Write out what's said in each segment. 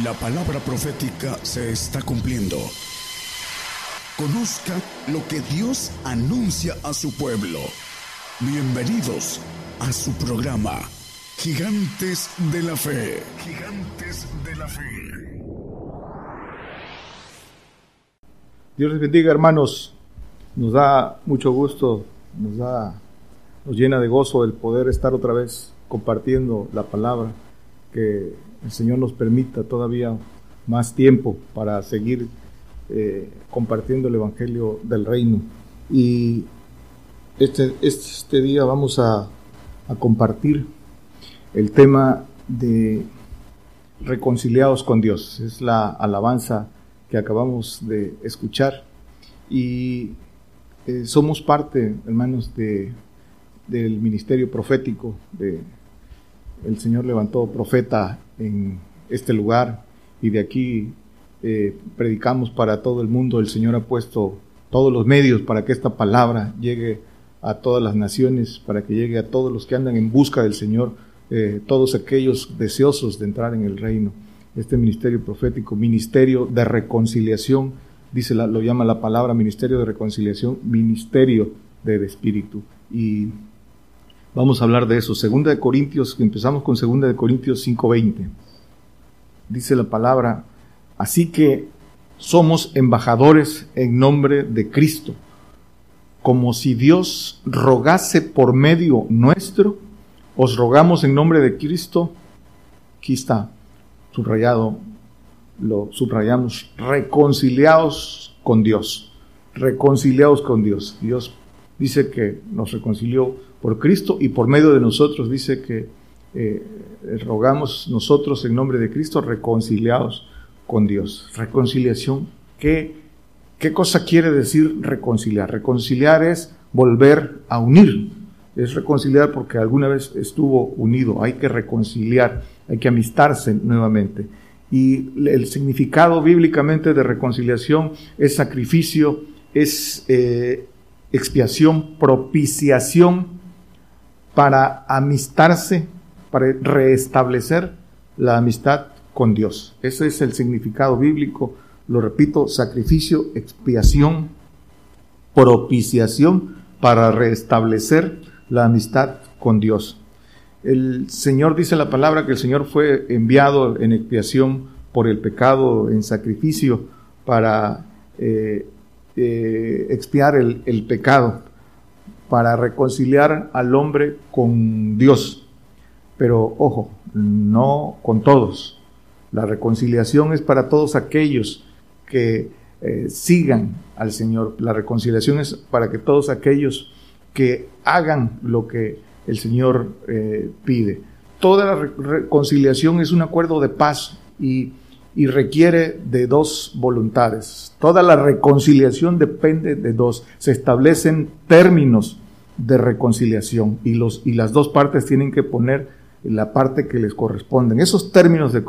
La palabra profética se está cumpliendo. Conozca lo que Dios anuncia a su pueblo. Bienvenidos a su programa, Gigantes de la Fe. Gigantes de la Fe. Dios les bendiga, hermanos. Nos da mucho gusto, nos da, nos llena de gozo el poder estar otra vez compartiendo la palabra que el Señor nos permita todavía más tiempo para seguir eh, compartiendo el Evangelio del Reino. Y este, este día vamos a, a compartir el tema de reconciliados con Dios. Es la alabanza que acabamos de escuchar. Y eh, somos parte, hermanos, de, del ministerio profético de el Señor levantó profeta en este lugar y de aquí eh, predicamos para todo el mundo. El Señor ha puesto todos los medios para que esta palabra llegue a todas las naciones, para que llegue a todos los que andan en busca del Señor, eh, todos aquellos deseosos de entrar en el reino. Este ministerio profético, ministerio de reconciliación, dice la, lo llama la palabra ministerio de reconciliación, ministerio del Espíritu. Y Vamos a hablar de eso. Segunda de Corintios, empezamos con Segunda de Corintios 5:20. Dice la palabra, así que somos embajadores en nombre de Cristo, como si Dios rogase por medio nuestro, os rogamos en nombre de Cristo, aquí está subrayado, lo subrayamos, reconciliados con Dios, reconciliados con Dios. Dios dice que nos reconcilió por Cristo y por medio de nosotros. Dice que eh, rogamos nosotros en nombre de Cristo reconciliados con Dios. Reconciliación, ¿qué, ¿qué cosa quiere decir reconciliar? Reconciliar es volver a unir. Es reconciliar porque alguna vez estuvo unido. Hay que reconciliar, hay que amistarse nuevamente. Y el significado bíblicamente de reconciliación es sacrificio, es eh, expiación, propiciación para amistarse, para restablecer la amistad con Dios. Ese es el significado bíblico. Lo repito, sacrificio, expiación, propiciación para restablecer la amistad con Dios. El Señor dice la palabra que el Señor fue enviado en expiación por el pecado, en sacrificio, para eh, eh, expiar el, el pecado para reconciliar al hombre con Dios. Pero ojo, no con todos. La reconciliación es para todos aquellos que eh, sigan al Señor. La reconciliación es para que todos aquellos que hagan lo que el Señor eh, pide. Toda la reconciliación es un acuerdo de paz y, y requiere de dos voluntades. Toda la reconciliación depende de dos. Se establecen términos de reconciliación y, los, y las dos partes tienen que poner la parte que les corresponde. Esos términos de,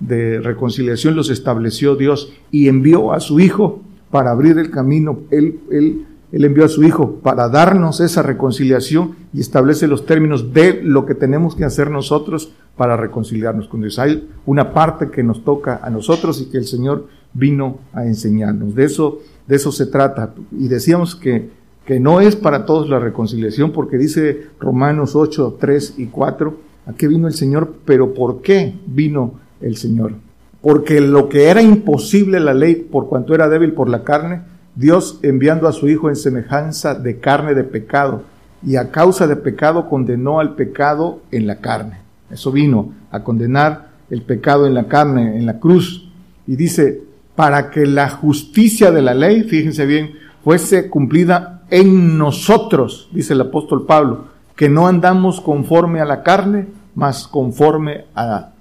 de reconciliación los estableció Dios y envió a su Hijo para abrir el camino. Él, él, él envió a su Hijo para darnos esa reconciliación y establece los términos de lo que tenemos que hacer nosotros para reconciliarnos con Dios. Hay una parte que nos toca a nosotros y que el Señor vino a enseñarnos. De eso, de eso se trata. Y decíamos que que no es para todos la reconciliación, porque dice Romanos 8, 3 y 4, ¿a qué vino el Señor? Pero ¿por qué vino el Señor? Porque lo que era imposible la ley, por cuanto era débil por la carne, Dios enviando a su Hijo en semejanza de carne de pecado, y a causa de pecado condenó al pecado en la carne. Eso vino a condenar el pecado en la carne, en la cruz. Y dice, para que la justicia de la ley, fíjense bien, fuese cumplida en nosotros, dice el apóstol Pablo, que no andamos conforme a la carne, mas conforme a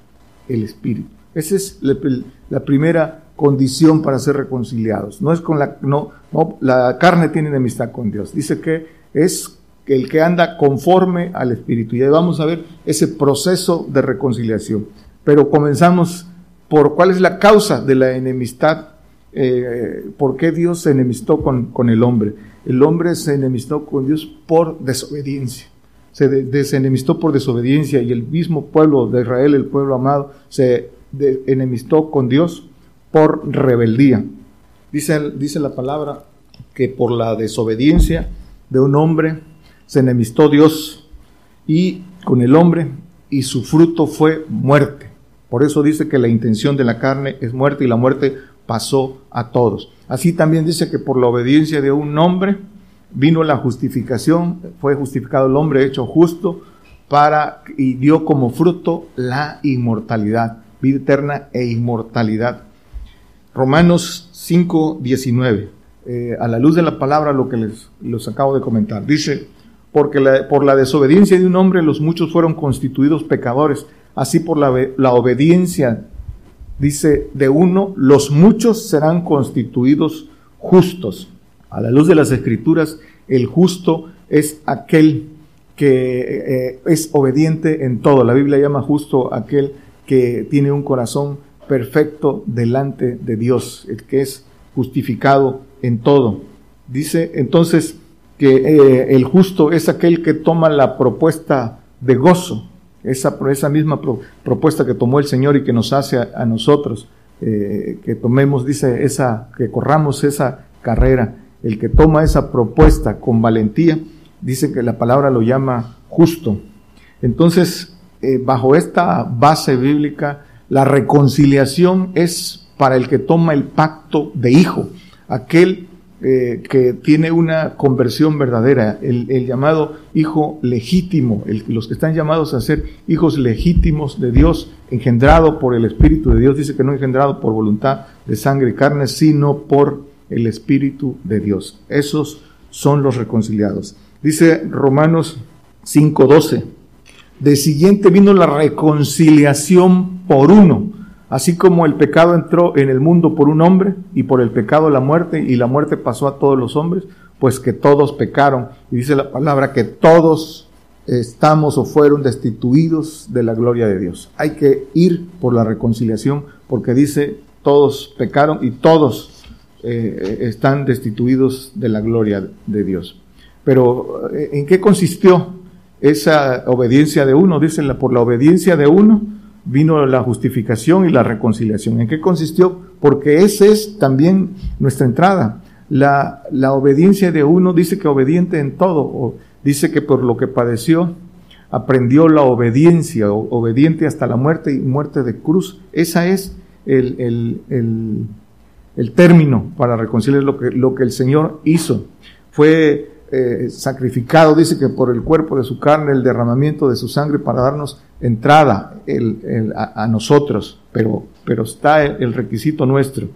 el Espíritu. Esa es la, primera condición para ser reconciliados. No es con la, no, no, la carne tiene enemistad con Dios. Dice que es el que anda conforme al Espíritu. Y ahí vamos a ver ese proceso de reconciliación. Pero comenzamos por cuál es la causa de la enemistad, eh, por qué Dios se enemistó con, con el hombre el hombre se enemistó con Dios por desobediencia. Se desenemistó por desobediencia y el mismo pueblo de Israel, el pueblo amado, se enemistó con Dios por rebeldía. Dice, dice la palabra que por la desobediencia de un hombre se enemistó Dios y con el hombre y su fruto fue muerte. Por eso dice que la intención de la carne es muerte y la muerte pasó a todos. Así también dice que por la obediencia de un hombre vino la justificación, fue justificado el hombre hecho justo para y dio como fruto la inmortalidad, vida eterna e inmortalidad. Romanos 5, 19. Eh, a la luz de la palabra lo que les, les acabo de comentar. Dice, porque por la desobediencia de un hombre los muchos fueron constituidos pecadores, así por la, la obediencia, dice, de uno, los muchos serán constituidos justos. A la luz de las escrituras, el justo es aquel que eh, es obediente en todo. La Biblia llama justo aquel que tiene un corazón perfecto delante de Dios, el que es justificado en todo. Dice entonces que eh, el justo es aquel que toma la propuesta de gozo, esa, esa misma propuesta que tomó el Señor y que nos hace a, nosotros, eh, que tomemos, dice, esa, que corramos esa carrera. El que toma esa propuesta con valentía, dice que la palabra lo llama justo. Entonces, eh, bajo esta base bíblica, la reconciliación es para el que toma el pacto de hijo, aquel eh, que tiene una conversión verdadera, el, llamado hijo legítimo, los que están llamados a ser hijos legítimos de Dios, engendrado por el Espíritu de Dios, dice que no engendrado por voluntad de sangre y carne, sino por el Espíritu de Dios. Esos son los reconciliados. Dice Romanos 5:12, de siguiente vino la reconciliación por uno Así como el pecado entró en el mundo por un hombre y por el pecado la muerte y la muerte pasó a todos los hombres, pues que todos pecaron. Y dice la palabra que todos estamos o fueron destituidos de la gloria de Dios. Hay que ir por la reconciliación porque dice todos pecaron y todos eh, están destituidos de la gloria de Dios. Pero eh, ¿en qué consistió esa obediencia de uno? Dice por la obediencia de uno vino la justificación y la reconciliación. ¿En qué consistió? Porque esa es también nuestra entrada. La, la obediencia de uno dice que obediente en todo, o dice que por lo que padeció aprendió la obediencia, obediente hasta la muerte y muerte de cruz. Esa es el, el, el, el término para reconciliar lo que, lo que el Señor hizo. Fue eh, sacrificado, dice que por el cuerpo de su carne, el derramamiento de su sangre para darnos entrada a, nosotros, pero, pero está el, requisito nuestro.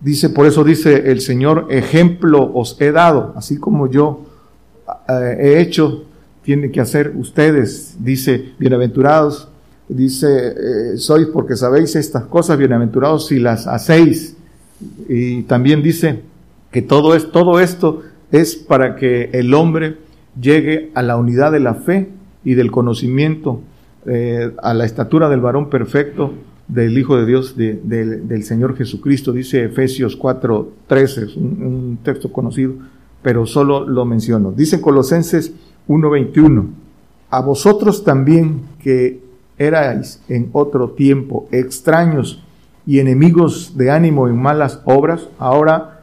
Dice, por eso dice el Señor, ejemplo os he dado, así como yo eh, he hecho, tiene que hacer ustedes, dice, bienaventurados, dice, eh, sois porque sabéis estas cosas, bienaventurados si las hacéis. Y también dice que todo, es, todo esto es para que el hombre llegue a la unidad de la fe y del conocimiento, eh, a la estatura del varón perfecto, del Hijo de Dios, del Señor Jesucristo, dice Efesios 4:13, es un, texto conocido, pero solo lo menciono. Dice Colosenses 1:21, a vosotros también que erais en otro tiempo extraños y enemigos de ánimo en malas obras, ahora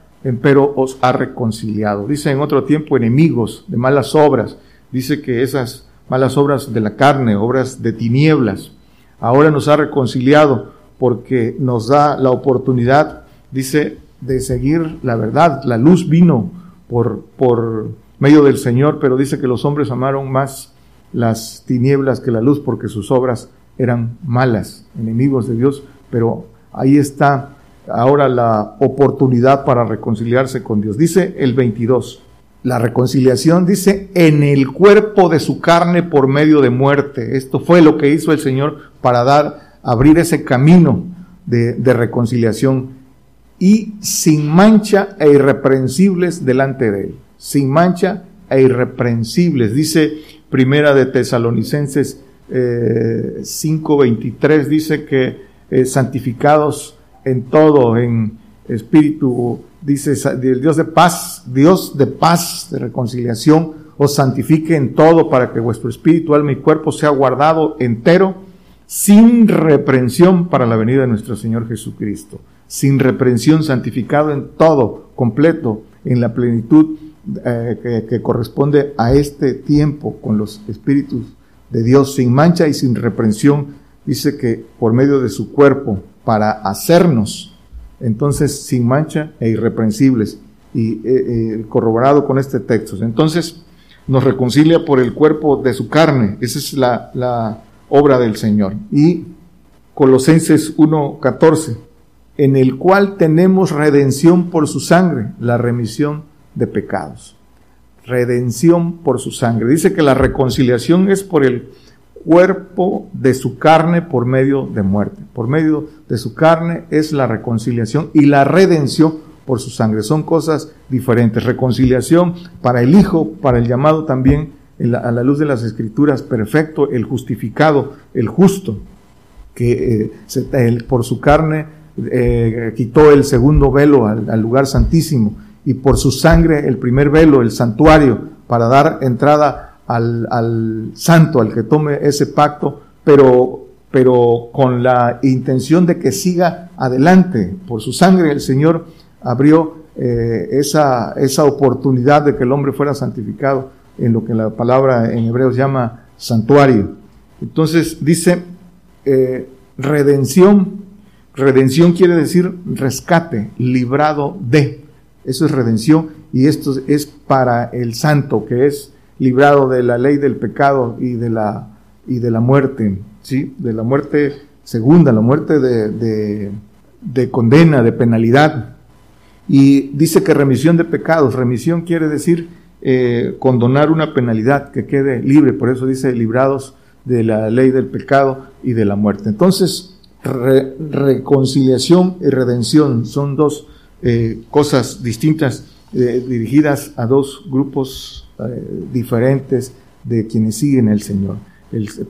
pero os ha reconciliado. Dice en otro tiempo enemigos de malas obras. Dice que esas malas obras de la carne, obras de tinieblas, ahora nos ha reconciliado porque nos da la oportunidad, dice, de seguir la verdad. La luz vino por, por medio del Señor, pero dice que los hombres amaron más las tinieblas que la luz porque sus obras eran malas, enemigos de Dios, pero ahí está ahora la oportunidad para reconciliarse con Dios. Dice el 22, la reconciliación dice en el cuerpo de su carne por medio de muerte. Esto fue lo que hizo el Señor para dar, abrir ese camino de, de reconciliación y sin mancha e irreprensibles delante de él. Sin mancha e irreprensibles. Dice Primera de Tesalonicenses eh, 5:23, dice que eh, santificados en todo, en espíritu, dice el Dios de paz, Dios de paz, de reconciliación, os santifique en todo para que vuestro espíritu, alma y cuerpo sea guardado entero, sin reprensión para la venida de nuestro Señor Jesucristo. Sin reprensión, santificado en todo, completo, en la plenitud eh, que, corresponde a este tiempo con los espíritus de Dios, sin mancha y sin reprensión, dice que por medio de su cuerpo, para hacernos, entonces sin mancha e irreprensibles, y eh, eh, corroborado con este texto. Entonces, nos reconcilia por el cuerpo de su carne. Esa es la, la obra del Señor. Y Colosenses 1.14, en el cual tenemos redención por su sangre, la remisión de pecados. Redención por su sangre. Dice que la reconciliación es por el cuerpo de su carne por medio de muerte. Por medio de su carne es la reconciliación y la redención por su sangre. Son cosas diferentes. Reconciliación para el Hijo, para el llamado también a la luz de las Escrituras, perfecto, el justificado, el justo, que eh, por su carne eh, quitó el segundo velo al, lugar santísimo y por su sangre el primer velo, el santuario, para dar entrada al, al santo, al que tome ese pacto, pero, pero con la intención de que siga adelante. Por su sangre el Señor abrió eh, esa, esa oportunidad de que el hombre fuera santificado en lo que la palabra en hebreo llama santuario. Entonces dice eh, redención. Redención quiere decir rescate, librado de. Eso es redención y esto es para el santo que es librado de la ley del pecado y de la, y de la muerte, ¿sí? De la muerte segunda, la muerte de, de condena, de penalidad. Y dice que remisión de pecados, remisión quiere decir eh, condonar una penalidad que quede libre, por eso dice librados de la ley del pecado y de la muerte. Entonces, reconciliación y redención son dos eh, cosas distintas eh, dirigidas a dos grupos diferentes de quienes siguen el Señor.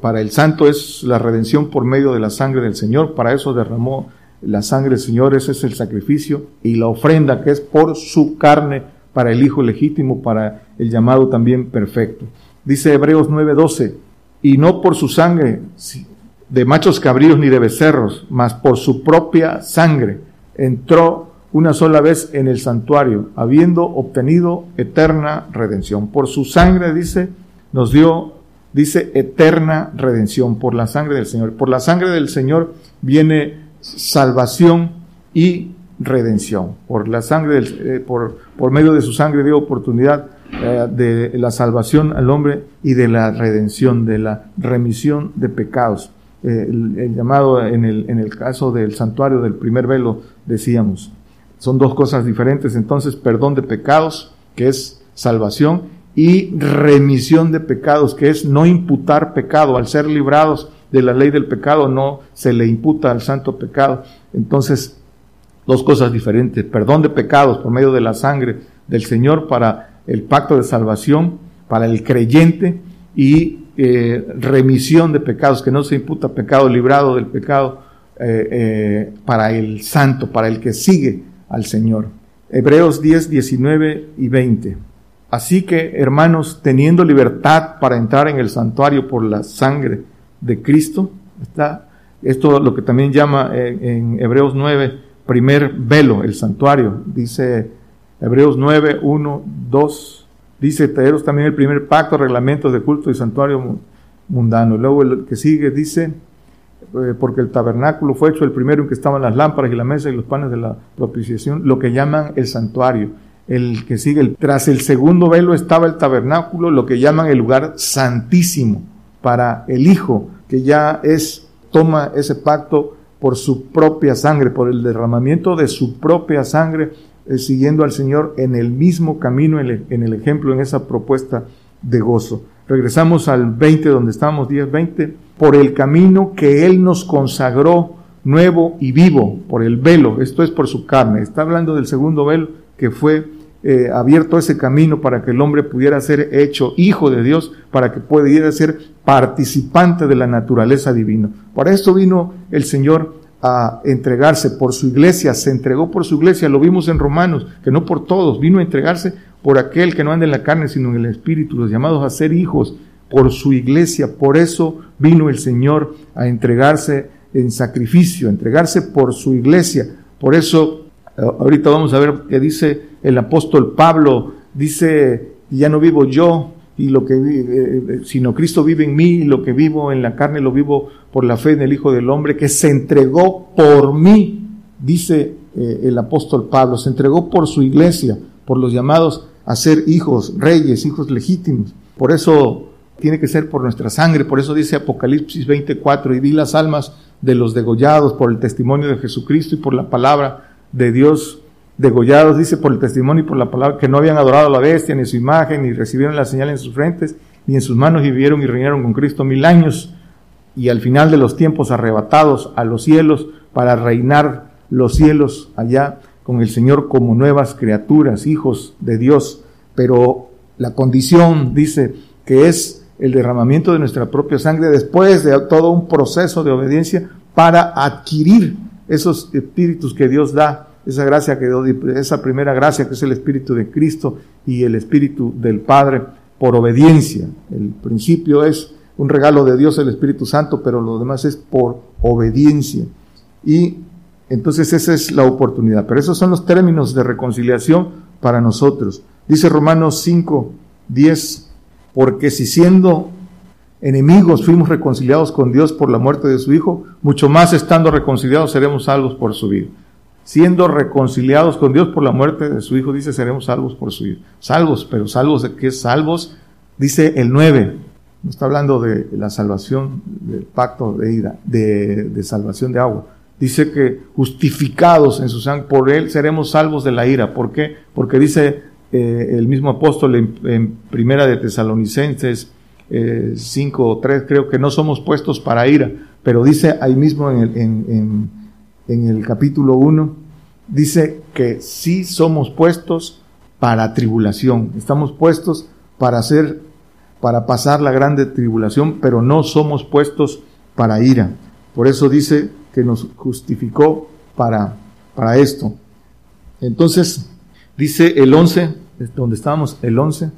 para el santo es la redención por medio de la sangre del Señor, para eso derramó la sangre del Señor, ese es el sacrificio, y la ofrenda que es por su carne para el Hijo legítimo, para el llamado también perfecto. Dice Hebreos 9:12, y no por su sangre de machos cabríos ni de becerros, mas por su propia sangre entró una sola vez en el santuario, habiendo obtenido eterna redención. Por su sangre, dice, nos dio, dice, eterna redención, por la sangre del Señor. Por la sangre del Señor viene salvación y redención. Por la sangre, eh, por, por medio de su sangre dio oportunidad eh, de la salvación al hombre y de la redención, de la remisión de pecados. Eh, el, llamado en el, en el caso del santuario del primer velo, decíamos, son dos cosas diferentes. Entonces, perdón de pecados, que es salvación, y remisión de pecados, que es no imputar pecado. Al ser librados de la ley del pecado, no se le imputa al santo pecado. Entonces, dos cosas diferentes. Perdón de pecados por medio de la sangre del Señor para el pacto de salvación, para el creyente y eh, remisión de pecados, que no se imputa pecado, librado del pecado eh, eh, para el santo, para el que sigue al Señor. Hebreos 10, 19 y 20. Así que, hermanos, teniendo libertad para entrar en el santuario por la sangre de Cristo, está esto lo que también llama en Hebreos 9, primer velo, el santuario. Dice Hebreos 9, 1, 2. Dice, también el primer pacto, reglamentos de culto y santuario mundano. Luego el que sigue dice, eh, porque el tabernáculo fue hecho el primero en que estaban las lámparas y la mesa y los panes de la propiciación, lo que llaman el santuario. El que sigue, tras el segundo velo estaba el tabernáculo, lo que llaman el lugar santísimo para el Hijo, que ya es, toma ese pacto por su propia sangre, por el derramamiento de su propia sangre, eh, siguiendo al Señor en el mismo camino, en el, ejemplo, en esa propuesta de gozo. Regresamos al 20, donde estábamos, 10, 20, por el camino que Él nos consagró nuevo y vivo, por el velo, esto es por su carne. Está hablando del segundo velo que fue eh, abierto ese camino para que el hombre pudiera ser hecho hijo de Dios, para que pudiera ser participante de la naturaleza divina. Para esto vino el Señor a entregarse por su iglesia, se entregó por su iglesia, lo vimos en Romanos, que no por todos, vino a entregarse por aquel que no anda en la carne, sino en el Espíritu, los llamados a ser hijos, por su iglesia. Por eso vino el Señor a entregarse en sacrificio, entregarse por su iglesia. Por eso, eh, ahorita vamos a ver que dice el apóstol Pablo, dice, ya no vivo yo, eh, eh, sino Cristo vive en mí y lo que vivo en la carne lo vivo por la fe en el Hijo del Hombre que se entregó por mí, dice el apóstol Pablo, se entregó por su iglesia, por los llamados a ser hijos, reyes, hijos legítimos. Por eso tiene que ser por nuestra sangre, por eso dice Apocalipsis 24, y vi las almas de los degollados por el testimonio de Jesucristo y por la palabra de Dios, degollados, dice por el testimonio y por la palabra, que no habían adorado a la bestia, ni su imagen, ni recibieron la señal en sus frentes, ni en sus manos, vivieron y reinaron con Cristo mil años, y al final de los tiempos arrebatados a los cielos para reinar los cielos allá con el Señor como nuevas criaturas, hijos de Dios. Pero la condición, dice, que es el derramamiento de nuestra propia sangre después de todo un proceso de obediencia para adquirir esos espíritus que Dios da, esa gracia que esa primera gracia que es el espíritu de Cristo y el espíritu del Padre por obediencia. El principio es un regalo de Dios el Espíritu Santo, pero lo demás es por obediencia. Y entonces esa es la oportunidad. Pero esos son los términos de reconciliación para nosotros. Dice Romanos 5, 10 porque si siendo enemigos fuimos reconciliados con Dios por la muerte de su Hijo, mucho más estando reconciliados seremos salvos por su vida. Siendo reconciliados con Dios por la muerte de su Hijo, dice, seremos salvos por su vida. Salvos, pero salvos de qué salvos, dice el 9. No está hablando de la salvación del pacto de ida, de, salvación de agua. Dice que justificados en su sangre, por él seremos salvos de la ira. ¿Por qué? Porque dice eh, el mismo apóstol en, Primera de Tesalonicenses eh, 5 o 3, creo que no somos puestos para ira, pero dice ahí mismo en el, en, en el capítulo 1, dice que sí somos puestos para tribulación, estamos puestos para hacer, para pasar la grande tribulación, pero no somos puestos para ira. Por eso dice que nos justificó para, para esto. Entonces, dice el 11, donde estábamos, el 11.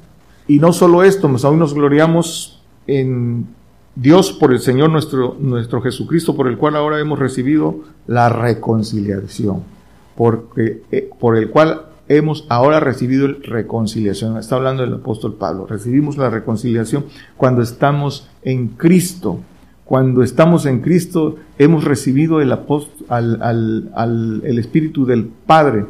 Y no solo esto, pues aún nos gloriamos en Dios por el Señor nuestro, nuestro Jesucristo, por el cual ahora hemos recibido la reconciliación, porque, eh, por el cual hemos ahora recibido la reconciliación. Está hablando el apóstol Pablo. Recibimos la reconciliación cuando estamos en Cristo. Cuando estamos en Cristo hemos recibido el, al, al, al, el Espíritu del Padre.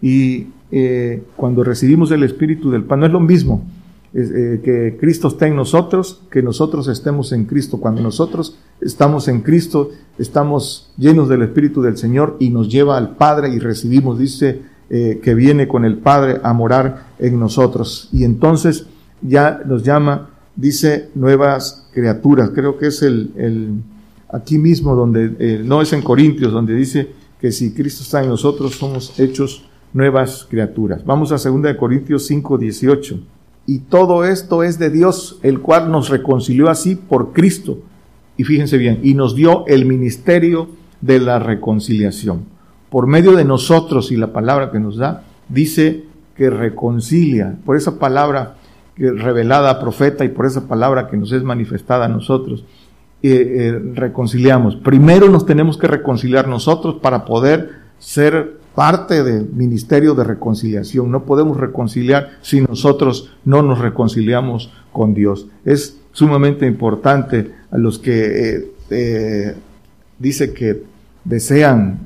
Y eh, cuando recibimos el Espíritu del Pan. No es lo mismo eh, que Cristo esté en nosotros que nosotros estemos en Cristo. Cuando nosotros estamos en Cristo, estamos llenos del Espíritu del Señor y nos lleva al Padre y recibimos, dice, eh, que viene con el Padre a morar en nosotros. Y entonces ya nos llama, dice, nuevas criaturas. Creo que es el, el aquí mismo donde, no es en Corintios, donde dice que si Cristo está en nosotros, somos hechos nuevas criaturas. Vamos a 2 Corintios 5, 18. Y todo esto es de Dios, el cual nos reconcilió así por Cristo. Y fíjense bien, y nos dio el ministerio de la reconciliación. Por medio de nosotros y la palabra que nos da, dice que reconcilia. Por esa palabra revelada profeta y por esa palabra que nos es manifestada a nosotros, eh, eh, reconciliamos. Primero nos tenemos que reconciliar nosotros para poder ser parte del ministerio de reconciliación. No podemos reconciliar si nosotros no nos reconciliamos con Dios. Es sumamente importante a los que eh, dice que desean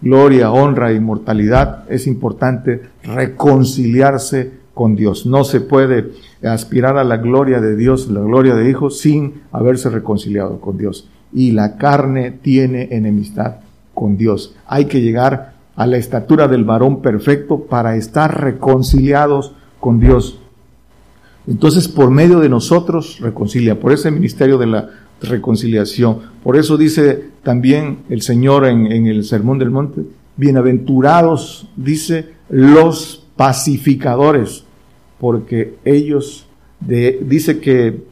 gloria, honra, inmortalidad. Es importante reconciliarse con Dios. No se puede aspirar a la gloria de Dios, la gloria de Hijo, sin haberse reconciliado con Dios. Y la carne tiene enemistad con Dios. Hay que llegar a la estatura del varón perfecto para estar reconciliados con Dios. Entonces, por medio de nosotros, reconcilia, por ese ministerio de la reconciliación. Por eso dice también el Señor en, el Sermón del Monte, bienaventurados, dice, los pacificadores, porque ellos, dice que,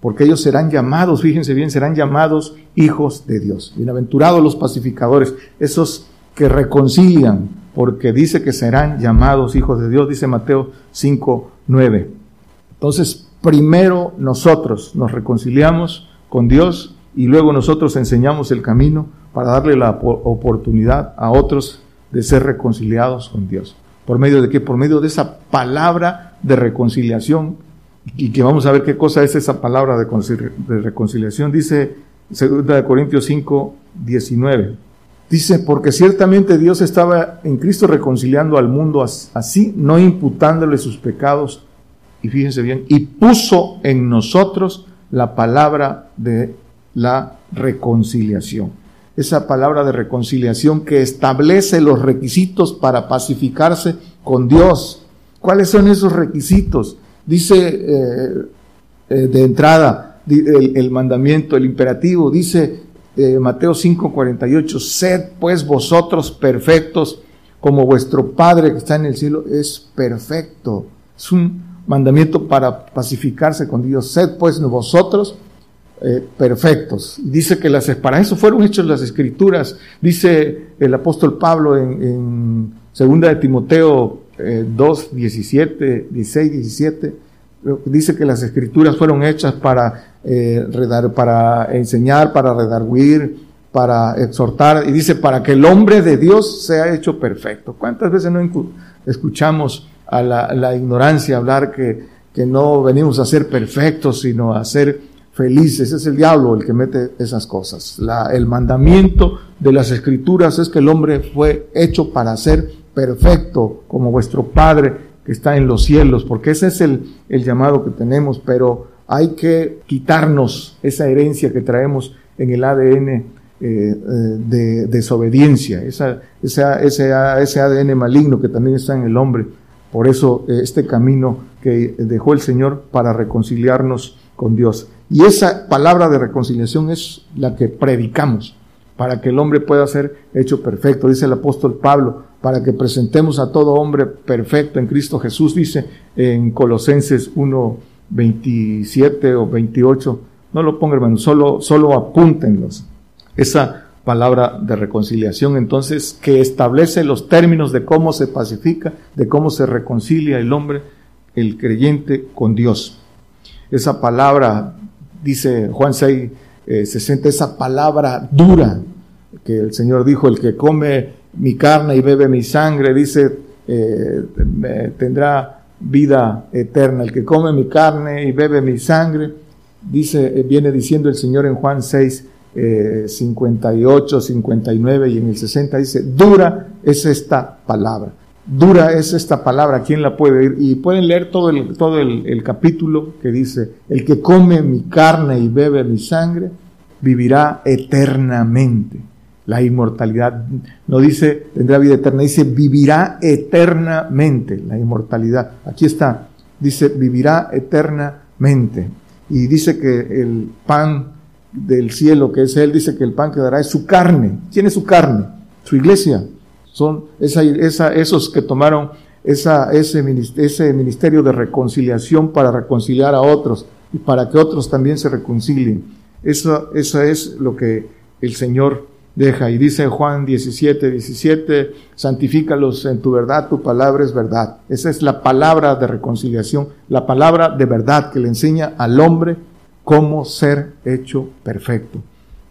porque ellos serán llamados, fíjense bien, serán llamados hijos de Dios. Bienaventurados los pacificadores, esos que reconcilian, porque dice que serán llamados hijos de Dios, dice Mateo 5, 9. Entonces, primero nosotros nos reconciliamos con Dios y luego nosotros enseñamos el camino para darle la oportunidad a otros de ser reconciliados con Dios. ¿Por medio de qué? Por medio de esa palabra de reconciliación. Y que vamos a ver qué cosa es esa palabra de, reconciliación. Dice 2 Corintios 5, 19. Dice, porque ciertamente Dios estaba en Cristo reconciliando al mundo así, no imputándole sus pecados. Y fíjense bien, y puso en nosotros la palabra de la reconciliación esa palabra de reconciliación que establece los requisitos para pacificarse con Dios. ¿Cuáles son esos requisitos? Dice eh, eh, de entrada el, mandamiento, el imperativo, dice eh, Mateo 5:48, sed pues vosotros perfectos como vuestro Padre que está en el cielo es perfecto. Es un mandamiento para pacificarse con Dios. Sed pues vosotros eh, perfectos. Dice que las, para eso fueron hechas las escrituras. Dice el apóstol Pablo en, segunda de Timoteo 2, 17, 16, 17, dice que las escrituras fueron hechas para, eh, para enseñar, para redarguir, para exhortar, y dice para que el hombre de Dios sea hecho perfecto. ¿Cuántas veces no escuchamos a la, la ignorancia hablar que, que no venimos a ser perfectos, sino a ser felices. Es el diablo el que mete esas cosas. La, el mandamiento de las escrituras es que el hombre fue hecho para ser perfecto como vuestro Padre que está en los cielos, porque ese es el, el llamado que tenemos, pero hay que quitarnos esa herencia que traemos en el ADN eh, eh, de desobediencia, esa, esa, ese, ese ADN maligno que también está en el hombre. Por eso eh, este camino que dejó el Señor para reconciliarnos con Dios. Y esa palabra de reconciliación es la que predicamos para que el hombre pueda ser hecho perfecto, dice el apóstol Pablo, para que presentemos a todo hombre perfecto en Cristo Jesús, dice en Colosenses 1, 27 o 28, no lo pongan hermano, solo, solo apúntenlos. Esa palabra de reconciliación, entonces, que establece los términos de cómo se pacifica, de cómo se reconcilia el hombre, el creyente con Dios. Esa palabra dice Juan 6, 60, eh, esa palabra dura que el Señor dijo, el que come mi carne y bebe mi sangre, dice, eh, tendrá vida eterna. El que come mi carne y bebe mi sangre, dice, eh, viene diciendo el Señor en Juan 6, 58, 59 y en el 60 dice, dura es esta palabra. Dura es esta palabra, ¿quién la puede oír? Y pueden leer todo el, todo el, capítulo que dice, el que come mi carne y bebe mi sangre, vivirá eternamente. La inmortalidad no dice tendrá vida eterna, dice vivirá eternamente la inmortalidad. Aquí está, dice vivirá eternamente. Y dice que el pan del cielo que es Él, dice que el pan que dará es su carne. ¿Quién es su carne? Su iglesia. Son esos que tomaron ese, ministerio de reconciliación para reconciliar a otros y para que otros también se reconcilien. Eso, eso es lo que el Señor deja. Y dice Juan 17, 17, santifícalos en tu verdad, tu palabra es verdad. Esa es la palabra de reconciliación, la palabra de verdad que le enseña al hombre cómo ser hecho perfecto.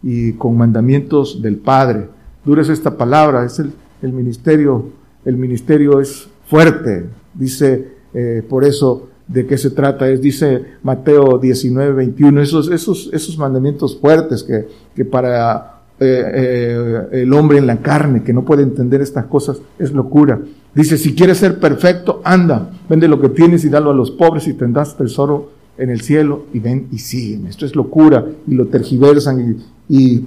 Y con mandamientos del Padre. Dura esta palabra, es el, el ministerio, el ministerio es fuerte. Dice, eh, por eso, ¿de qué se trata? Es, dice Mateo 19, 21, esos, esos, esos mandamientos fuertes que, que para eh, eh, el hombre en la carne, que no puede entender estas cosas, es locura. Dice, si quieres ser perfecto, anda, vende lo que tienes y dalo a los pobres y tendrás tesoro en el cielo y ven y siguen. Esto es locura y lo tergiversan y, y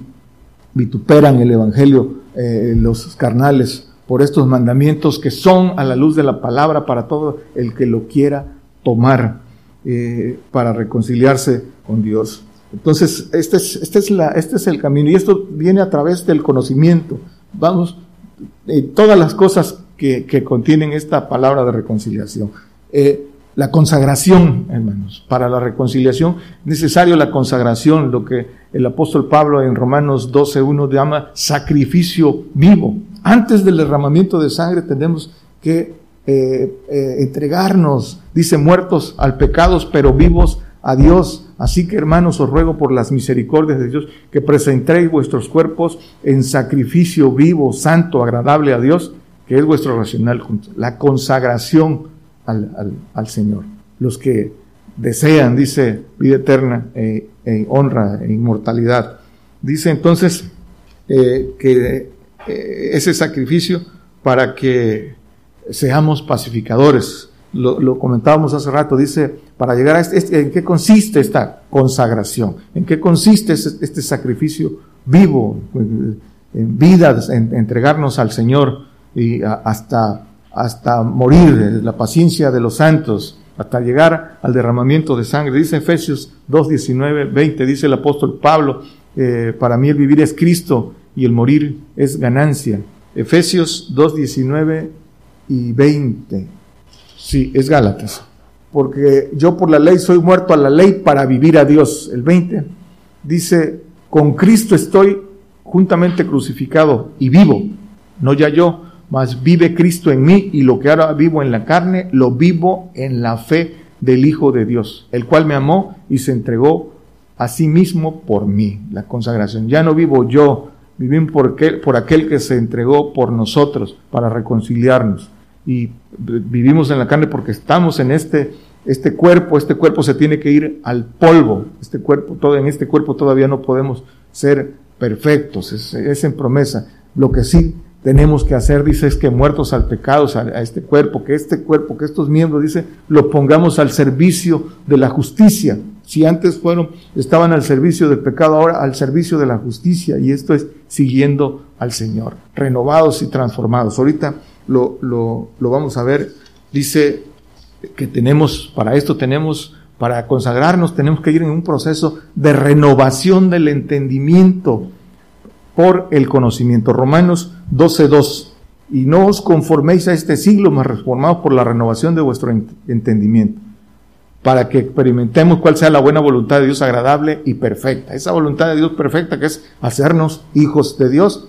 vituperan el Evangelio eh, los carnales por estos mandamientos que son a la luz de la palabra para todo el que lo quiera tomar eh, para reconciliarse con Dios. Entonces, este es, este, es la, este es el camino y esto viene a través del conocimiento. Vamos, eh, todas las cosas que, que, contienen esta palabra de reconciliación. La consagración, hermanos, para la reconciliación, necesario la consagración, lo que el apóstol Pablo en Romanos 12.1 llama sacrificio vivo. Antes del derramamiento de sangre tenemos que eh, eh, entregarnos, dice, muertos al pecados, pero vivos a Dios. Así que hermanos, os ruego por las misericordias de Dios que presentéis vuestros cuerpos en sacrificio vivo, santo, agradable a Dios, que es vuestro racional, la consagración al, al, Señor. Los que desean, dice, vida eterna, eh, honra e inmortalidad. Dice entonces eh, que eh, ese sacrificio para que seamos pacificadores. Lo, comentábamos hace rato, dice, para llegar a este, este, ¿en qué consiste esta consagración? ¿En qué consiste este, sacrificio vivo, en vida, en, entregarnos al Señor y hasta, hasta morir, la paciencia de los santos, hasta llegar al derramamiento de sangre? Dice Efesios 2, 19, 20, dice el apóstol Pablo, eh, para mí el vivir es Cristo y el morir es ganancia. Efesios 2, 19 y 20. Sí, es Gálatas. Porque yo por la ley soy muerto a la ley para vivir a Dios. El 20 dice, con Cristo estoy juntamente crucificado y vivo. No ya yo, mas vive Cristo en mí y lo que ahora vivo en la carne, lo vivo en la fe del Hijo de Dios, el cual me amó y se entregó a sí mismo por mí. La consagración. Ya no vivo yo, vivimos por, por aquel que se entregó por nosotros para reconciliarnos. Y vivimos en la carne porque estamos en este, este cuerpo, este cuerpo se tiene que ir al polvo. Este cuerpo, todo, en este cuerpo todavía no podemos ser perfectos, es en promesa. Lo que sí tenemos que hacer, dice, es que muertos al pecado, a, este cuerpo, que este cuerpo, que estos miembros, dice, lo pongamos al servicio de la justicia. Si antes fueron, estaban al servicio del pecado, ahora al servicio de la justicia. Y esto es siguiendo al Señor, renovados y transformados. Ahorita lo, lo vamos a ver. Dice que tenemos, para esto tenemos, para consagrarnos, tenemos que ir en un proceso de renovación del entendimiento por el conocimiento. Romanos 12.2. Y no os conforméis a este siglo, mas reformados por la renovación de vuestro entendimiento, para que experimentemos cuál sea la buena voluntad de Dios agradable y perfecta. Esa voluntad de Dios perfecta que es hacernos hijos de Dios,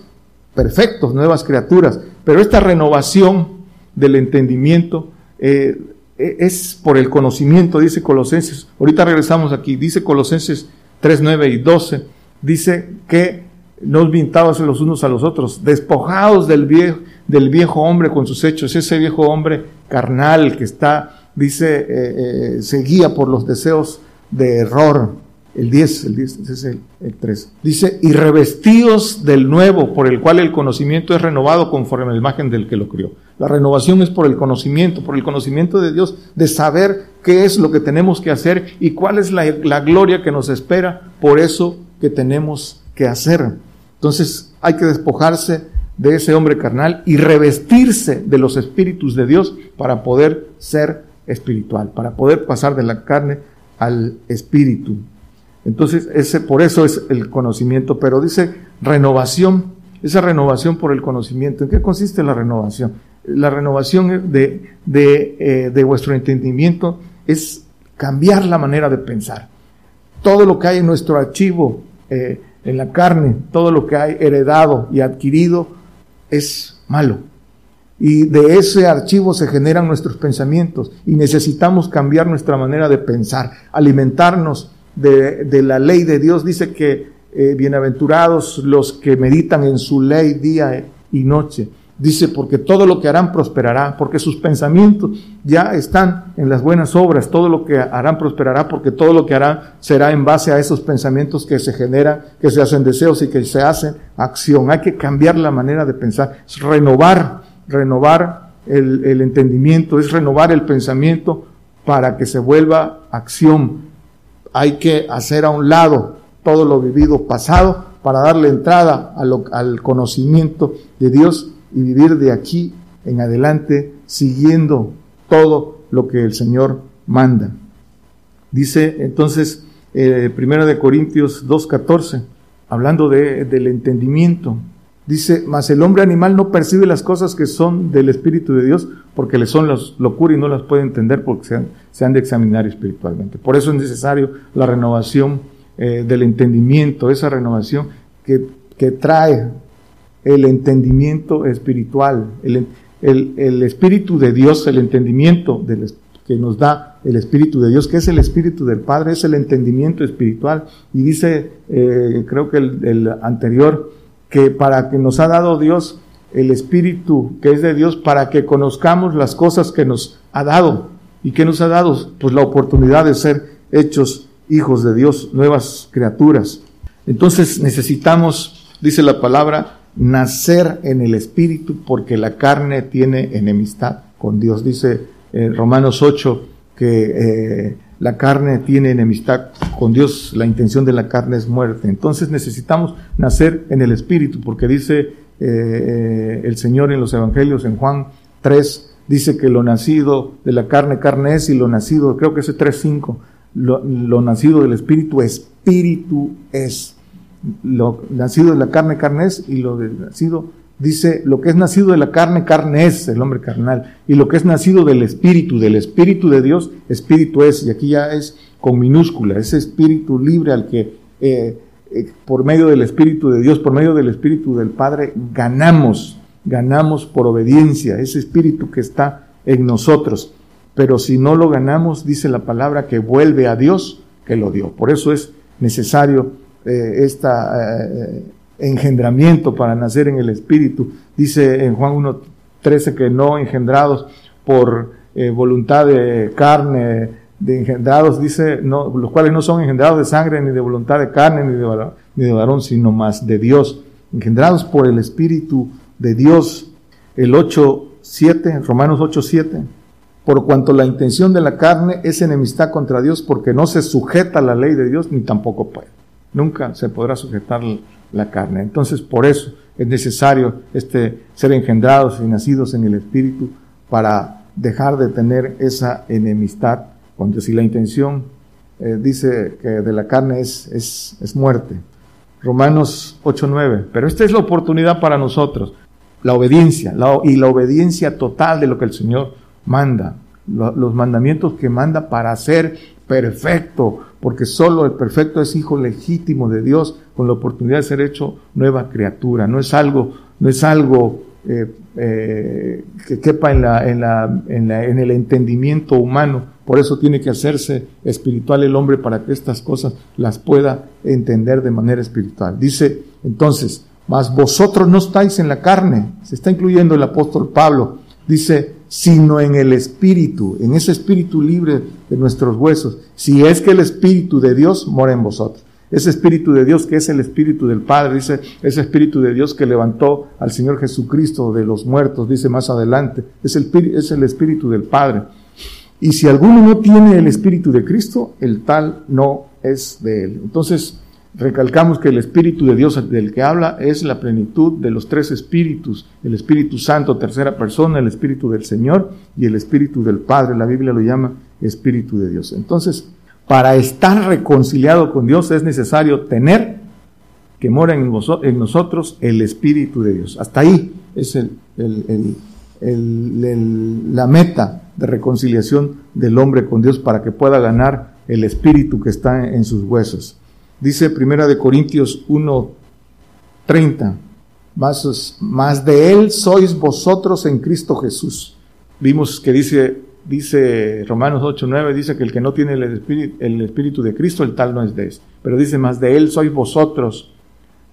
perfectos, nuevas criaturas. Pero esta renovación del entendimiento eh, es por el conocimiento, dice Colosenses. Ahorita regresamos aquí, dice Colosenses 3, 9 y 12. Dice que no os los unos a los otros, despojados del viejo, del viejo hombre con sus hechos, ese viejo hombre carnal que está, dice, eh, eh, por los deseos de error. El 10, el 10, ese es el, el 3. Dice, y revestidos del nuevo, por el cual el conocimiento es renovado conforme a la imagen del que lo crió. La renovación es por el conocimiento, por el conocimiento de Dios, de saber qué es lo que tenemos que hacer y cuál es la gloria que nos espera por eso que tenemos que hacer. Entonces hay que despojarse de ese hombre carnal y revestirse de los espíritus de Dios para poder ser espiritual, para poder pasar de la carne al espíritu. Entonces, ese, por eso es el conocimiento, pero dice renovación, esa renovación por el conocimiento. ¿En qué consiste la renovación? La renovación de, de, eh, de vuestro entendimiento es cambiar la manera de pensar. Todo lo que hay en nuestro archivo eh, en la carne, todo lo que hay heredado y adquirido es malo. Y de ese archivo se generan nuestros pensamientos y necesitamos cambiar nuestra manera de pensar, alimentarnos de, la ley de Dios. Dice que eh, bienaventurados los que meditan en su ley día y noche. Dice, porque todo lo que harán prosperará, porque sus pensamientos ya están en las buenas obras, todo lo que harán prosperará, porque todo lo que harán será en base a esos pensamientos que se generan, que se hacen deseos y que se hacen acción. Hay que cambiar la manera de pensar, es renovar, renovar el, entendimiento, es renovar el pensamiento para que se vuelva acción. Hay que hacer a un lado todo lo vivido pasado para darle entrada al conocimiento de Dios y vivir de aquí en adelante siguiendo todo lo que el Señor manda. Dice entonces, eh, de Corintios 2.14, hablando de, del entendimiento, dice, mas el hombre animal no percibe las cosas que son del Espíritu de Dios porque le son los, locura y no las puede entender porque se han, se han de examinar espiritualmente. Por eso es necesario la renovación eh, del entendimiento, esa renovación que, que trae el entendimiento espiritual, el, el Espíritu de Dios, el entendimiento que nos da el Espíritu de Dios, que es el Espíritu del Padre, es el entendimiento espiritual. Y dice, eh, creo que el, el anterior, que para que nos ha dado Dios el Espíritu que es de Dios, para que conozcamos las cosas que nos ha dado. ¿Y que nos ha dado? Pues la oportunidad de ser hechos hijos de Dios, nuevas criaturas. Entonces necesitamos, dice la palabra, nacer en el Espíritu porque la carne tiene enemistad con Dios. Dice eh, Romanos 8 que eh, la carne tiene enemistad con Dios, la intención de la carne es muerte. Entonces necesitamos nacer en el Espíritu porque dice eh, el Señor en los Evangelios, en Juan 3, dice que lo nacido de la carne, carne es, y lo nacido, creo que es 3.5, lo, lo nacido del Espíritu, Espíritu es lo nacido de la carne, carne es, y lo de nacido, dice, lo que es nacido de la carne, carne es, el hombre carnal, y lo que es nacido del Espíritu, del Espíritu de Dios, Espíritu es, y aquí ya es con minúscula, ese Espíritu libre al que eh, eh, por medio del Espíritu de Dios, por medio del Espíritu del Padre, ganamos, ganamos por obediencia, ese Espíritu que está en nosotros. Pero si no lo ganamos, dice la palabra que vuelve a Dios que lo dio. Por eso es necesario este engendramiento para nacer en el Espíritu. Dice en Juan 1.13 que no engendrados por eh, voluntad de carne, de engendrados, dice, no, los cuales no son engendrados de sangre, ni de voluntad de carne, ni de, varón, ni de varón, sino más de Dios. Engendrados por el Espíritu de Dios. El 8.7, Romanos 8.7 por cuanto la intención de la carne es enemistad contra Dios porque no se sujeta a la ley de Dios ni tampoco puede nunca se podrá sujetar la carne. Entonces, por eso es necesario este, ser engendrados y nacidos en el Espíritu para dejar de tener esa enemistad cuando Si la intención eh, dice que de la carne es, es, es muerte. Romanos 8.9. Pero esta es la oportunidad para nosotros, la obediencia y la obediencia total de lo que el Señor manda, los mandamientos que manda para ser perfecto, porque solo el perfecto es hijo legítimo de Dios con la oportunidad de ser hecho nueva criatura. No es algo, no es algo eh, eh, que quepa en, la, en, en el entendimiento humano. Por eso tiene que hacerse espiritual el hombre para que estas cosas las pueda entender de manera espiritual. Dice entonces, mas vosotros no estáis en la carne, se está incluyendo el apóstol Pablo, dice, sino en el Espíritu, en ese Espíritu libre de nuestros huesos, si es que el Espíritu de Dios mora en vosotros. Ese Espíritu de Dios que es el Espíritu del Padre, dice, ese Espíritu de Dios que levantó al Señor Jesucristo de los muertos, dice más adelante, es el, es el Espíritu del Padre. Y si alguno no tiene el Espíritu de Cristo, el tal no es de él. Entonces, Recalcamos que el Espíritu de Dios del que habla es la plenitud de los tres Espíritus, el Espíritu Santo, tercera persona, el Espíritu del Señor y el Espíritu del Padre. La Biblia lo llama Espíritu de Dios. Entonces, para estar reconciliado con Dios es necesario tener que mora en, nosotros el Espíritu de Dios. Hasta ahí es la meta de reconciliación del hombre con Dios para que pueda ganar el Espíritu que está en sus huesos. Dice Primera de Corintios 1:30, más, más de él sois vosotros en Cristo Jesús. Vimos que dice, dice Romanos 8:9, dice que el que no tiene el espíritu, el espíritu de Cristo, el tal no es de él. Pero dice, más de él sois vosotros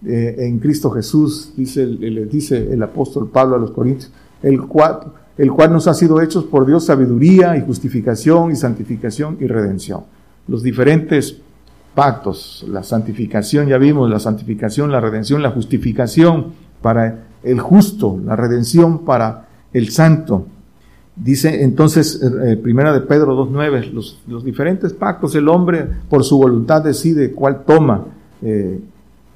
eh, en Cristo Jesús, dice, le dice el apóstol Pablo a los Corintios, el cual, el cual nos ha sido hechos por Dios sabiduría y justificación y santificación y redención. Los diferentes pactos, la santificación, ya vimos, la santificación, la redención, la justificación para el justo, la redención para el santo. Dice entonces, eh, eh, primera de Pedro 2.9, los, los diferentes pactos, el hombre por su voluntad decide cuál toma. Eh,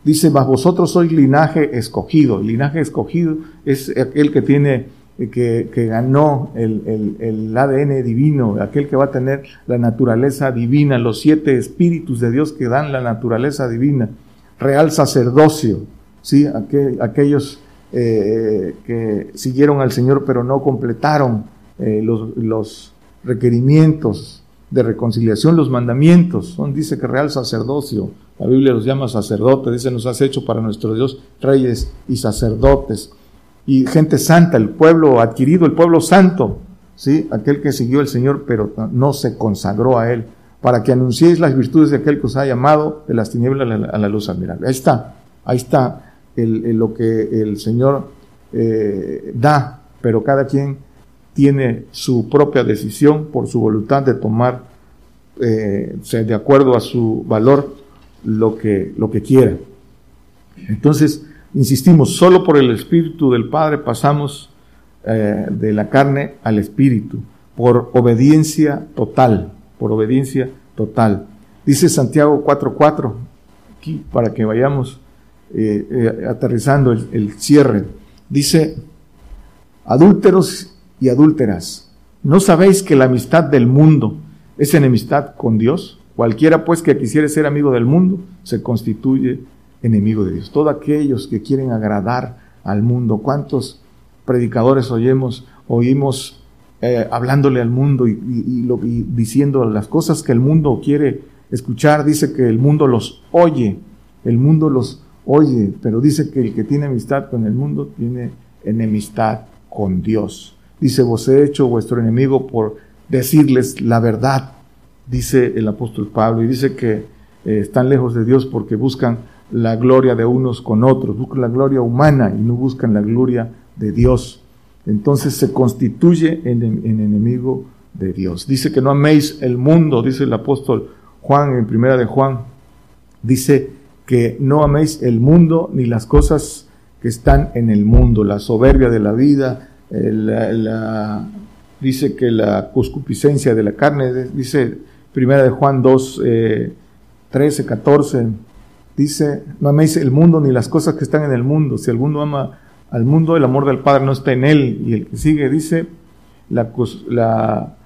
dice, mas vosotros sois linaje escogido. Linaje escogido es aquel que tiene que, que ganó el, el, el, ADN divino, aquel que va a tener la naturaleza divina, los siete espíritus de Dios que dan la naturaleza divina, real sacerdocio, ¿sí? Aquel, aquellos eh, que siguieron al Señor pero no completaron eh, los, los requerimientos de reconciliación, los mandamientos, dice que real sacerdocio, la Biblia los llama sacerdotes, dice, nos has hecho para nuestro Dios reyes y sacerdotes y gente santa, el pueblo adquirido, el pueblo santo, ¿sí? aquel que siguió al Señor, pero no se consagró a Él, para que anunciéis las virtudes de aquel que os ha llamado de las tinieblas a la, luz admirable. Ahí está, ahí está lo que el Señor eh, da, pero cada quien tiene su propia decisión por su voluntad de tomar, eh, de acuerdo a su valor, lo que, lo que quiera. Entonces, insistimos, solo por el Espíritu del Padre pasamos eh, de la carne al Espíritu, por obediencia total, por obediencia total. Dice Santiago 4.4, aquí para que vayamos eh, eh, aterrizando el, el cierre. Dice, adúlteros y adúlteras, ¿no sabéis que la amistad del mundo es enemistad con Dios? Cualquiera pues que quisiere ser amigo del mundo se constituye enemigo de Dios. Todos aquellos que quieren agradar al mundo, ¿cuántos predicadores oímos, oímos eh, hablándole al mundo y, diciendo las cosas que el mundo quiere escuchar? Dice que el mundo los oye, el mundo los oye, pero dice que el que tiene amistad con el mundo tiene enemistad con Dios. Dice, vos he hecho vuestro enemigo por decirles la verdad dice el apóstol Pablo, y dice que eh, están lejos de Dios porque buscan la gloria de unos con otros, buscan la gloria humana y no buscan la gloria de Dios. Entonces se constituye en, en enemigo de Dios. Dice que no améis el mundo, dice el apóstol Juan en primera de Juan, dice que no améis el mundo ni las cosas que están en el mundo, la soberbia de la vida, eh, la, dice que la cuscupiscencia de la carne, dice Primera de Juan 2, 13, 14, dice, no améis el mundo ni las cosas que están en el mundo. Si alguno ama al mundo, el amor del Padre no está en él. Y el que sigue dice, la, la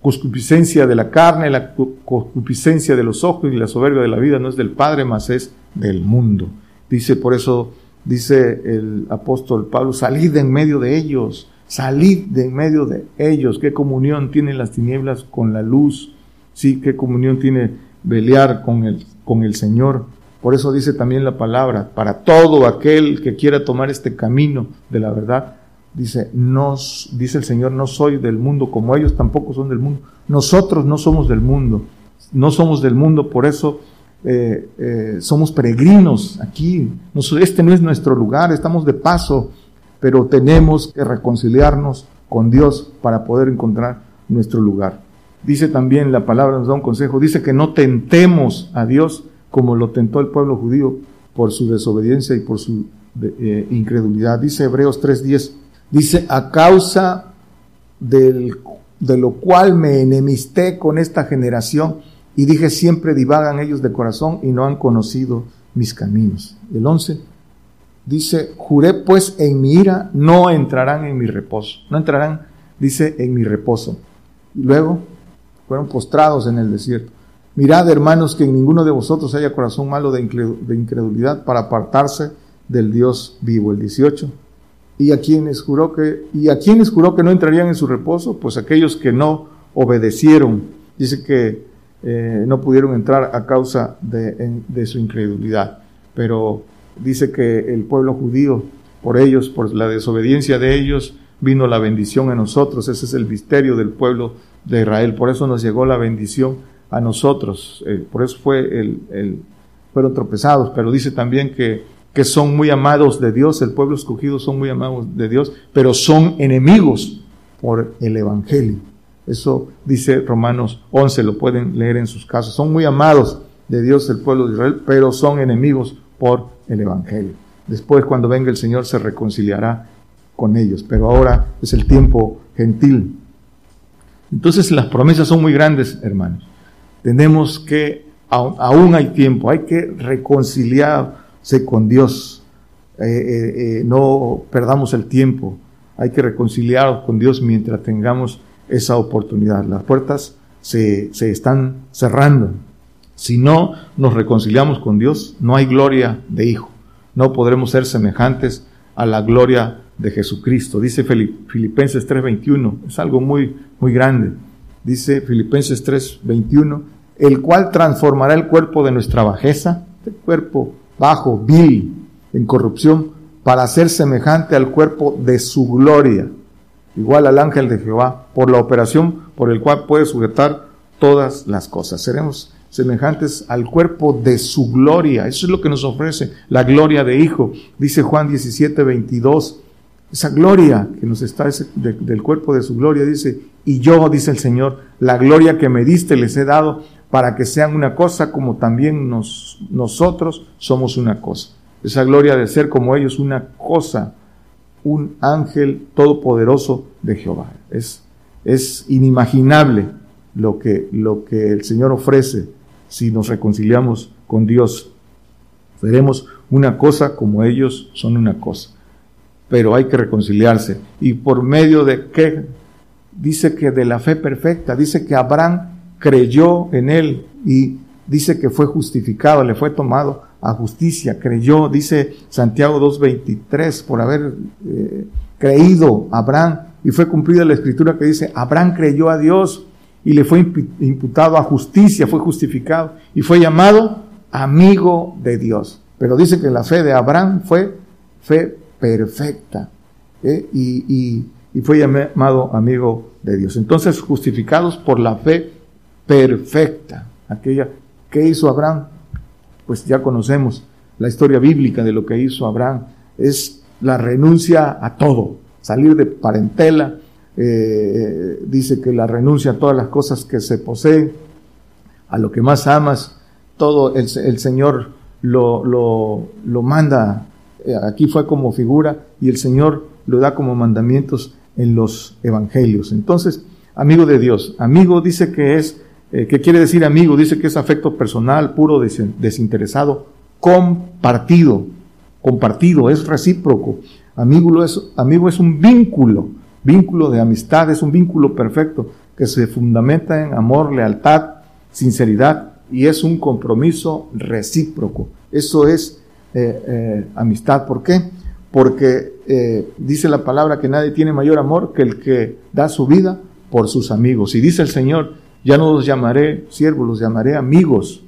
concupiscencia de la carne, la concupiscencia de los ojos y la soberbia de la vida no es del Padre, mas es del mundo. Dice, por eso dice el apóstol Pablo, salid de en medio de ellos, salid de en medio de ellos. ¿Qué comunión tienen las tinieblas con la luz? Sí, qué comunión tiene Beliar con el, con el Señor. Por eso dice también la palabra, para todo aquel que quiera tomar este camino de la verdad, dice, dice el Señor, no soy del mundo como ellos tampoco son del mundo. Nosotros no somos del mundo, no somos del mundo, por eso eh, eh, somos peregrinos aquí. este no es nuestro lugar, estamos de paso, pero tenemos que reconciliarnos con Dios para poder encontrar nuestro lugar. Dice también la palabra, nos da un consejo, dice que no tentemos a Dios como lo tentó el pueblo judío por su desobediencia y por su eh, incredulidad. Dice Hebreos 3.10, dice, a causa del, de lo cual me enemisté con esta generación y dije siempre divagan ellos de corazón y no han conocido mis caminos. El 11 dice, juré pues en mi ira no entrarán en mi reposo. No entrarán, dice, en mi reposo. Y luego fueron postrados en el desierto. Mirad, hermanos, que en ninguno de vosotros haya corazón malo de incredulidad para apartarse del Dios vivo. El 18. Y a quienes juró que, y a quienes juró que no entrarían en su reposo, pues aquellos que no obedecieron. Dice que eh, no pudieron entrar a causa de, de su incredulidad. Pero dice que el pueblo judío, por ellos, por la desobediencia de ellos, vino la bendición a nosotros. Ese es el misterio del pueblo de Israel. Por eso nos llegó la bendición a nosotros. Eh, por eso fue fueron tropezados. Pero dice también que, que son muy amados de Dios. El pueblo escogido son muy amados de Dios, pero son enemigos por el Evangelio. Eso dice Romanos 11, lo pueden leer en sus casos. Son muy amados de Dios el pueblo de Israel, pero son enemigos por el Evangelio. Después, cuando venga el Señor, se reconciliará con ellos, pero ahora es el tiempo gentil entonces las promesas son muy grandes, hermanos. Tenemos que, aún hay tiempo, hay que reconciliarse con Dios. Eh, eh, eh, no perdamos el tiempo. Hay que reconciliarnos con Dios mientras tengamos esa oportunidad. Las puertas se, se están cerrando. Si no nos reconciliamos con Dios, no hay gloria de hijo. No podremos ser semejantes a la gloria de Jesucristo. Dice Filipenses 3:21, es algo muy, muy grande. Dice Filipenses 3:21, el cual transformará el cuerpo de nuestra bajeza, este cuerpo bajo, vil, en corrupción, para ser semejante al cuerpo de su gloria, igual al ángel de Jehová, por la operación por el cual puede sujetar todas las cosas. Seremos semejantes al cuerpo de su gloria. Eso es lo que nos ofrece la gloria de Hijo. Dice Juan 17, 22. Esa gloria que nos está del cuerpo de su gloria, dice, y yo, dice el Señor, la gloria que me diste les he dado para que sean una cosa como también nos, nosotros somos una cosa. Esa gloria de ser como ellos una cosa, un ángel todopoderoso de Jehová. Es, es inimaginable lo que, lo que el Señor ofrece si nos reconciliamos con Dios. Seremos una cosa como ellos son una cosa. Pero hay que reconciliarse. ¿Y por medio de qué? Dice que de la fe perfecta. Dice que Abraham creyó en él y dice que fue justificado, le fue tomado a justicia. Creyó, dice Santiago 2.23, por haber eh, creído Abraham. Y fue cumplida la escritura que dice, Abraham creyó a Dios y le fue imputado a justicia, fue justificado y fue llamado amigo de Dios. Pero dice que la fe de Abraham fue fe perfecta ¿eh? y, y, fue llamado amigo de Dios. Entonces, justificados por la fe perfecta, aquella que hizo Abraham, pues ya conocemos la historia bíblica de lo que hizo Abraham, es la renuncia a todo, salir de parentela, eh, dice que la renuncia a todas las cosas que se poseen, a lo que más amas, todo el, Señor lo, lo, lo manda, eh, aquí fue como figura y el Señor lo da como mandamientos en los evangelios. Entonces, amigo de Dios, amigo dice que es, eh, ¿qué quiere decir amigo? Dice que es afecto personal, puro, desinteresado, compartido, compartido, es recíproco. Amigo es, amigo es un vínculo Vínculo de amistad es un vínculo perfecto que se fundamenta en amor, lealtad, sinceridad y es un compromiso recíproco. Eso es eh, eh, amistad. ¿Por qué? Porque dice la palabra que nadie tiene mayor amor que el que da su vida por sus amigos. Y dice el Señor, ya no los llamaré siervos, los llamaré amigos.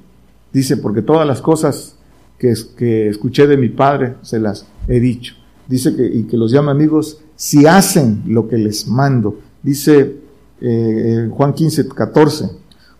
Dice, porque todas las cosas que, escuché de mi Padre se las he dicho. Dice que, y que los llama amigos si hacen lo que les mando. Dice eh, Juan 15, 14,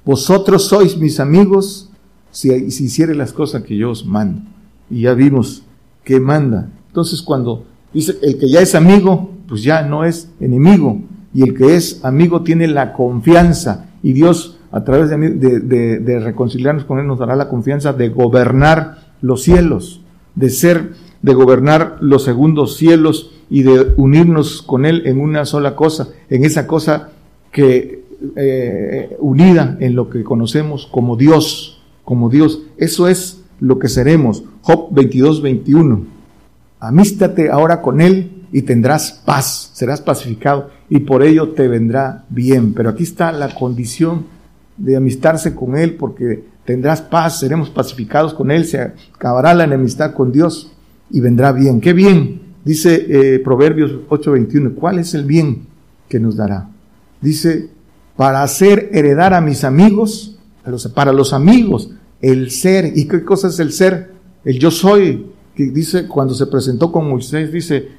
vosotros sois mis amigos si, si hiciere las cosas que yo os mando. Y ya vimos que manda. Entonces cuando dice el que ya es amigo, pues ya no es enemigo. Y el que es amigo tiene la confianza. Y Dios a través de, de, de reconciliarnos con Él nos dará la confianza de gobernar los cielos, de ser, de gobernar los segundos cielos y de unirnos con Él en una sola cosa, en esa cosa que eh, unida en lo que conocemos como Dios, como Dios. Eso es lo que seremos. Job 22, 21. Amístate ahora con Él y tendrás paz, serás pacificado y por ello te vendrá bien. Pero aquí está la condición de amistarse con Él porque tendrás paz, seremos pacificados con Él, se acabará la enemistad con Dios y vendrá bien. ¿Qué bien? Dice eh, Proverbios 8:21, ¿cuál es el bien que nos dará? Dice, para hacer heredar a mis amigos, para los amigos, el ser. ¿Y qué cosa es el ser? El yo soy. Que dice, cuando se presentó con Moisés, dice,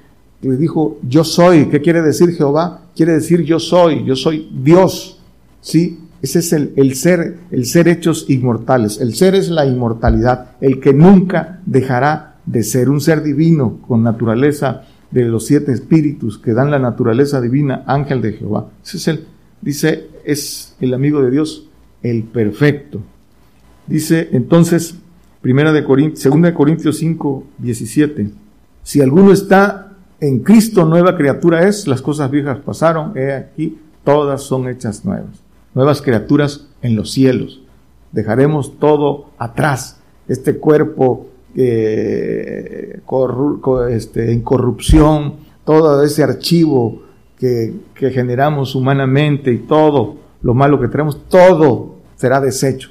le dijo, yo soy. ¿Qué quiere decir Jehová? Quiere decir yo soy, yo soy Dios. ¿Sí? Ese es el, el, ser, el ser hechos inmortales. El ser es la inmortalidad, el que nunca dejará de ser un ser divino con naturaleza de los siete espíritus que dan la naturaleza divina, ángel de Jehová. Ese es el, dice, es el amigo de Dios, el perfecto. Dice entonces, primera de Corintios, segunda de Corintios 5, 17, si alguno está en Cristo, nueva criatura es, las cosas viejas pasaron, he aquí, todas son hechas nuevas. Nuevas criaturas en los cielos. Dejaremos todo atrás. Este cuerpo eh, este, en corrupción, todo ese archivo que, que generamos humanamente y todo lo malo que tenemos, todo será deshecho.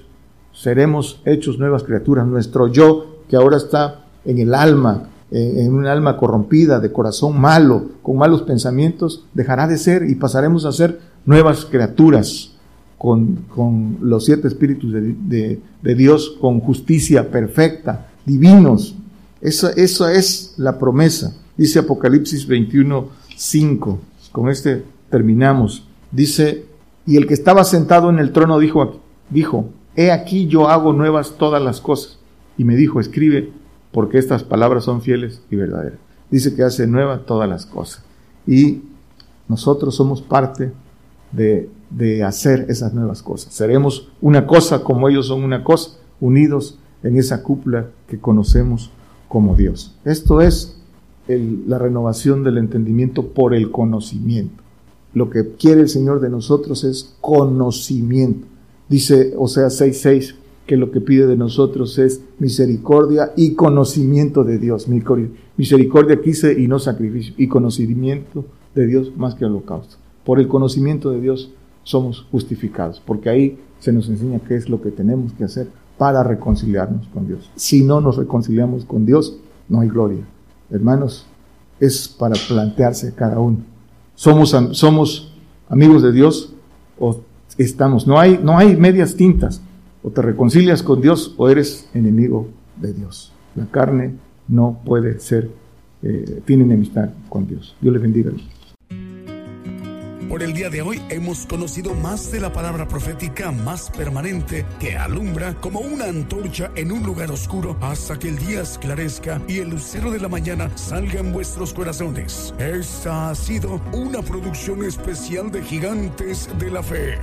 Seremos hechos nuevas criaturas. Nuestro yo, que ahora está en el alma, en un alma corrompida, de corazón malo, con malos pensamientos, dejará de ser y pasaremos a ser nuevas criaturas con, con los siete espíritus de, de, Dios, con justicia perfecta, divinos. Esa es la promesa. Dice Apocalipsis 21, 5. Con este terminamos. Dice, y el que estaba sentado en el trono dijo, dijo, he aquí yo hago nuevas todas las cosas. Y me dijo, escribe, porque estas palabras son fieles y verdaderas. Dice que hace nuevas todas las cosas. Y nosotros somos parte de, de hacer esas nuevas cosas. Seremos una cosa como ellos son una cosa, unidos en esa cúpula que conocemos como Dios. Esto es la renovación del entendimiento por el conocimiento. Lo que quiere el Señor de nosotros es conocimiento. Dice o sea 6.6 que lo que pide de nosotros es misericordia y conocimiento de Dios. Misericordia quise y no sacrificio. Y conocimiento de Dios más que holocausto. Por el conocimiento de Dios somos justificados, porque ahí se nos enseña qué es lo que tenemos que hacer para reconciliarnos con Dios. Si no nos reconciliamos con Dios, no hay gloria. Hermanos, es para plantearse cada uno. Somos, somos amigos de Dios o estamos. No hay, no hay medias tintas. O te reconcilias con Dios o eres enemigo de Dios. La carne no puede ser, eh, tiene enemistad con Dios. Dios le bendiga. Por el día de hoy hemos conocido más de la palabra profética más permanente que alumbra como una antorcha en un lugar oscuro hasta que el día esclarezca y el lucero de la mañana salga en vuestros corazones. Esta ha sido una producción especial de Gigantes de la Fe.